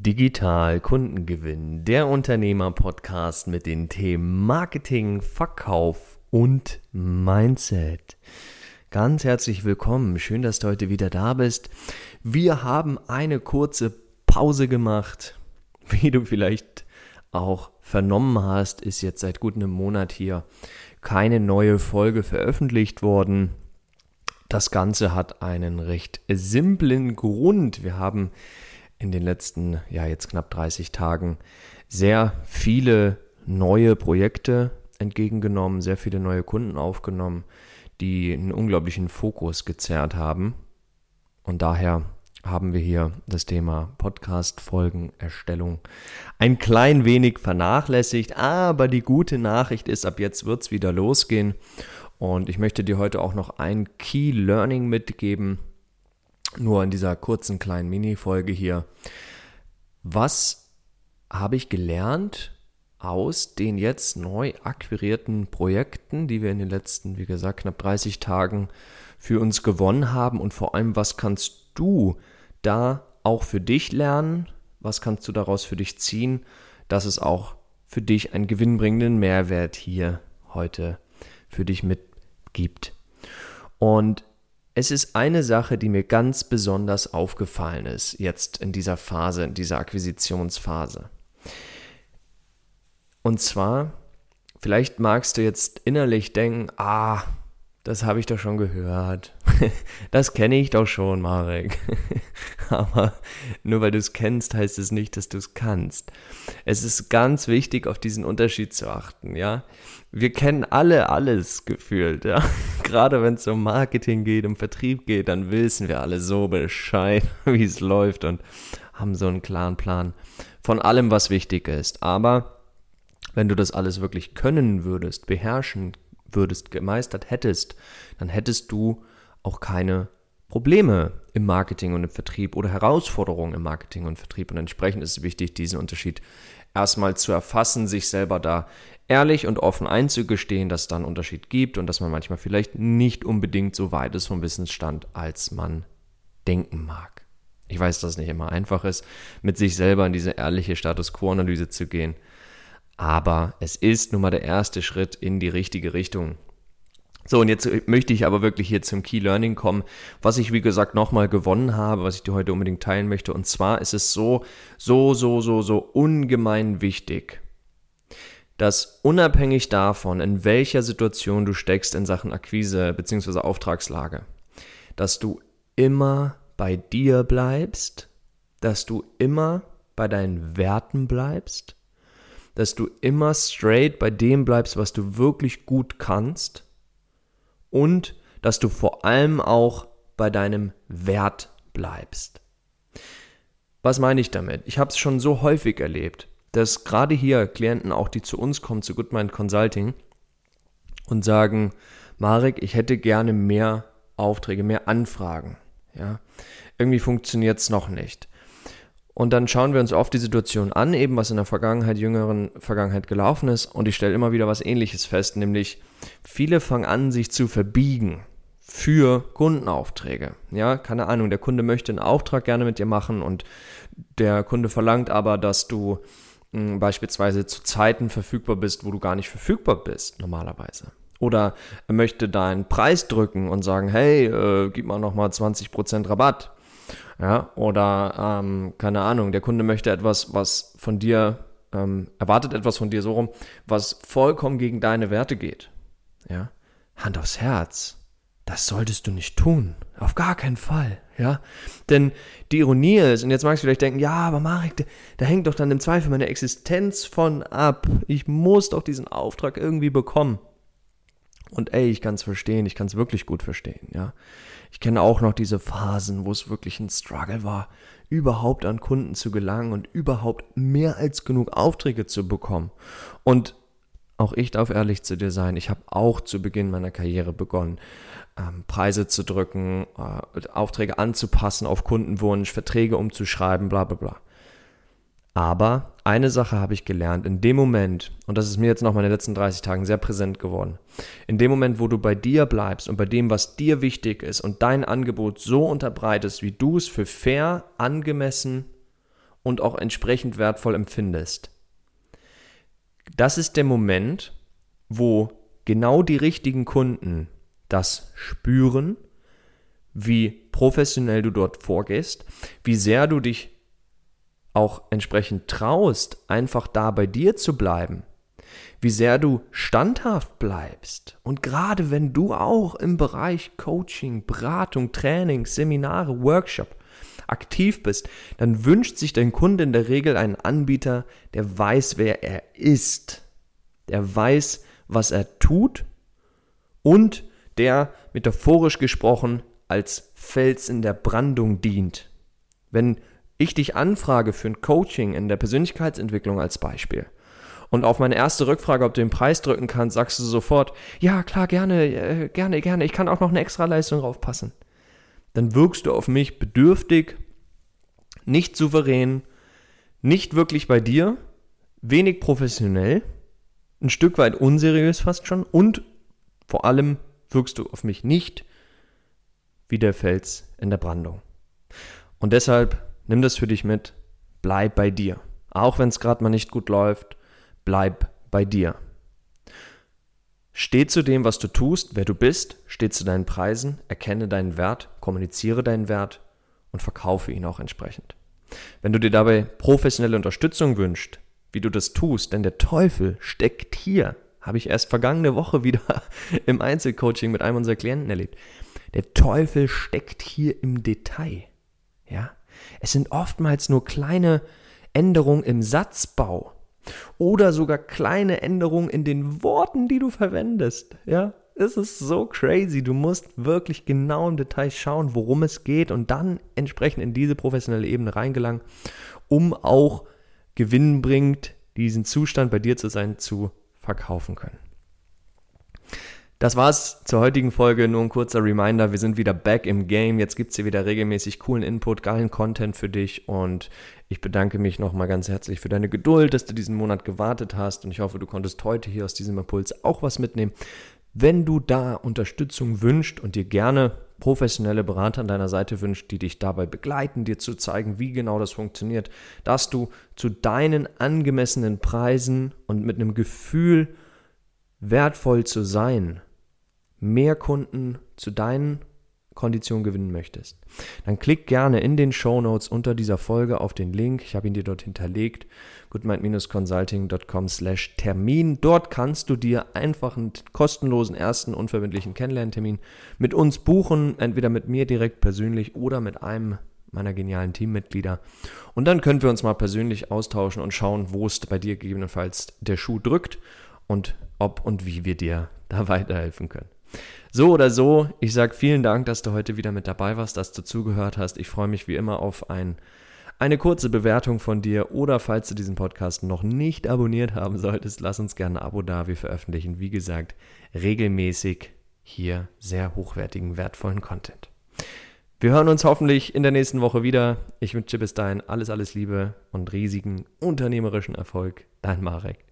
Digital Kundengewinn, der Unternehmer-Podcast mit den Themen Marketing, Verkauf und Mindset. Ganz herzlich willkommen, schön, dass du heute wieder da bist. Wir haben eine kurze Pause gemacht. Wie du vielleicht auch vernommen hast, ist jetzt seit gut einem Monat hier keine neue Folge veröffentlicht worden. Das Ganze hat einen recht simplen Grund. Wir haben in den letzten, ja jetzt knapp 30 Tagen sehr viele neue Projekte entgegengenommen, sehr viele neue Kunden aufgenommen, die einen unglaublichen Fokus gezerrt haben. Und daher haben wir hier das Thema Podcast-Folgenerstellung ein klein wenig vernachlässigt, aber die gute Nachricht ist, ab jetzt wird es wieder losgehen. Und ich möchte dir heute auch noch ein Key Learning mitgeben, nur in dieser kurzen kleinen Mini-Folge hier. Was habe ich gelernt aus den jetzt neu akquirierten Projekten, die wir in den letzten, wie gesagt, knapp 30 Tagen für uns gewonnen haben und vor allem, was kannst du da auch für dich lernen? Was kannst du daraus für dich ziehen, dass es auch für dich einen gewinnbringenden Mehrwert hier heute für dich mitgibt? Und es ist eine Sache, die mir ganz besonders aufgefallen ist, jetzt in dieser Phase, in dieser Akquisitionsphase. Und zwar, vielleicht magst du jetzt innerlich denken, ah, das habe ich doch schon gehört. Das kenne ich doch schon, Marek. Aber nur weil du es kennst, heißt es nicht, dass du es kannst. Es ist ganz wichtig, auf diesen Unterschied zu achten, ja. Wir kennen alle alles gefühlt, ja. Gerade wenn es um Marketing geht, um Vertrieb geht, dann wissen wir alle so Bescheid, wie es läuft und haben so einen klaren Plan von allem, was wichtig ist. Aber wenn du das alles wirklich können würdest, beherrschen würdest, gemeistert hättest, dann hättest du auch keine Probleme im Marketing und im Vertrieb oder Herausforderungen im Marketing und Vertrieb. Und entsprechend ist es wichtig, diesen Unterschied erstmal zu erfassen, sich selber da ehrlich und offen einzugestehen, dass es da einen Unterschied gibt und dass man manchmal vielleicht nicht unbedingt so weit ist vom Wissensstand, als man denken mag. Ich weiß, dass es nicht immer einfach ist, mit sich selber in diese ehrliche Status Quo-Analyse zu gehen. Aber es ist nun mal der erste Schritt in die richtige Richtung. So, und jetzt möchte ich aber wirklich hier zum Key Learning kommen, was ich, wie gesagt, nochmal gewonnen habe, was ich dir heute unbedingt teilen möchte. Und zwar ist es so, so, so, so, so ungemein wichtig, dass unabhängig davon, in welcher Situation du steckst in Sachen Akquise bzw. Auftragslage, dass du immer bei dir bleibst, dass du immer bei deinen Werten bleibst, dass du immer straight bei dem bleibst, was du wirklich gut kannst und dass du vor allem auch bei deinem Wert bleibst. Was meine ich damit? Ich habe es schon so häufig erlebt, dass gerade hier Klienten auch, die zu uns kommen, zu Goodmind Consulting und sagen, Marek, ich hätte gerne mehr Aufträge, mehr Anfragen. Ja, irgendwie funktioniert es noch nicht. Und dann schauen wir uns oft die Situation an, eben was in der Vergangenheit, jüngeren Vergangenheit gelaufen ist. Und ich stelle immer wieder was Ähnliches fest, nämlich viele fangen an, sich zu verbiegen für Kundenaufträge. Ja, keine Ahnung, der Kunde möchte einen Auftrag gerne mit dir machen und der Kunde verlangt aber, dass du mh, hm, beispielsweise zu Zeiten verfügbar bist, wo du gar nicht verfügbar bist, normalerweise. Oder er möchte deinen Preis drücken und sagen, hey, äh, gib mal nochmal 20% Rabatt. Ja, oder ähm, keine Ahnung, der Kunde möchte etwas, was von dir, ähm, erwartet etwas von dir so rum, was vollkommen gegen deine Werte geht. Ja, Hand aufs Herz. Das solltest du nicht tun. Auf gar keinen Fall. Ja, denn die Ironie ist, und jetzt magst du vielleicht denken, ja, aber Marek, da hängt doch dann im Zweifel meine Existenz von ab. Ich muss doch diesen Auftrag irgendwie bekommen. Und ey, ich kann es verstehen, ich kann es wirklich gut verstehen, ja. Ich kenne auch noch diese Phasen, wo es wirklich ein Struggle war, überhaupt an Kunden zu gelangen und überhaupt mehr als genug Aufträge zu bekommen. Und auch ich darf ehrlich zu dir sein, ich habe auch zu Beginn meiner Karriere begonnen, ähm, Preise zu drücken, äh, Aufträge anzupassen auf Kundenwunsch, Verträge umzuschreiben, bla bla bla. Aber eine Sache habe ich gelernt, in dem Moment, und das ist mir jetzt noch mal in den letzten 30 Tagen sehr präsent geworden, in dem Moment, wo du bei dir bleibst und bei dem, was dir wichtig ist und dein Angebot so unterbreitest, wie du es für fair, angemessen und auch entsprechend wertvoll empfindest. Das ist der Moment, wo genau die richtigen Kunden das spüren, wie professionell du dort vorgehst, wie sehr du dich auch entsprechend traust, einfach da bei dir zu bleiben, wie sehr du standhaft bleibst. Und gerade wenn du auch im Bereich Coaching, Beratung, Training, Seminare, Workshop aktiv bist, dann wünscht sich dein Kunde in der Regel einen Anbieter, der weiß, wer er ist, der weiß, was er tut und der metaphorisch gesprochen als Fels in der Brandung dient. Wenn ich dich anfrage für ein Coaching in der Persönlichkeitsentwicklung als Beispiel und auf meine erste Rückfrage, ob du den Preis drücken kannst, sagst du sofort, ja klar, gerne, äh, gerne, gerne, ich kann auch noch eine extra Leistung draufpassen. Dann wirkst du auf mich bedürftig, nicht souverän, nicht wirklich bei dir, wenig professionell, ein Stück weit unseriös fast schon und vor allem wirkst du auf mich nicht wie der Fels in der Brandung. Und deshalb nimm das für dich mit, bleib bei dir. Auch wenn es gerade mal nicht gut läuft, bleib bei dir. Steh zu dem, was du tust, wer du bist, steh zu deinen Preisen, erkenne deinen Wert, kommuniziere deinen Wert und verkaufe ihn auch entsprechend. Wenn du dir dabei professionelle Unterstützung wünschst, wie du das tust, denn der Teufel steckt hier, habe ich erst vergangene Woche wieder im Einzelcoaching mit einem unserer Klienten erlebt. Der Teufel steckt hier im Detail. Ja? Es sind oftmals nur kleine Änderungen im Satzbau oder sogar kleine Änderungen in den Worten, die du verwendest. Ja? Es ist so crazy. Du musst wirklich genau im Detail schauen, worum es geht und dann entsprechend in diese professionelle Ebene reingelangen, um auch gewinnbringend diesen Zustand bei dir zu sein zu verkaufen können. Das war's zur heutigen Folge. Nur ein kurzer Reminder. Wir sind wieder back im Game. Jetzt gibt's hier wieder regelmäßig coolen Input, geilen Content für dich. Und ich bedanke mich nochmal ganz herzlich für deine Geduld, dass du diesen Monat gewartet hast. Und ich hoffe, du konntest heute hier aus diesem Impuls auch was mitnehmen. Wenn du da Unterstützung wünscht und dir gerne professionelle Berater an deiner Seite wünscht, die dich dabei begleiten, dir zu zeigen, wie genau das funktioniert, dass du zu deinen angemessenen Preisen und mit einem Gefühl wertvoll zu sein, mehr Kunden zu deinen Konditionen gewinnen möchtest, dann klick gerne in den Show Notes unter dieser Folge auf den Link. Ich habe ihn dir dort hinterlegt. goodmind-consulting.com slash Termin. Dort kannst du dir einfach einen kostenlosen ersten unverbindlichen Kennenlerntermin mit uns buchen, entweder mit mir direkt persönlich oder mit einem meiner genialen Teammitglieder. Und dann können wir uns mal persönlich austauschen und schauen, wo es bei dir gegebenenfalls der Schuh drückt und ob und wie wir dir da weiterhelfen können. So oder so, ich sage vielen Dank, dass du heute wieder mit dabei warst, dass du zugehört hast. Ich freue mich wie immer auf ein, eine kurze Bewertung von dir oder falls du diesen Podcast noch nicht abonniert haben solltest, lass uns gerne ein Abo da. Wir veröffentlichen, wie gesagt, regelmäßig hier sehr hochwertigen, wertvollen Content. Wir hören uns hoffentlich in der nächsten Woche wieder. Ich wünsche bis dahin alles, alles Liebe und riesigen unternehmerischen Erfolg. Dein Marek.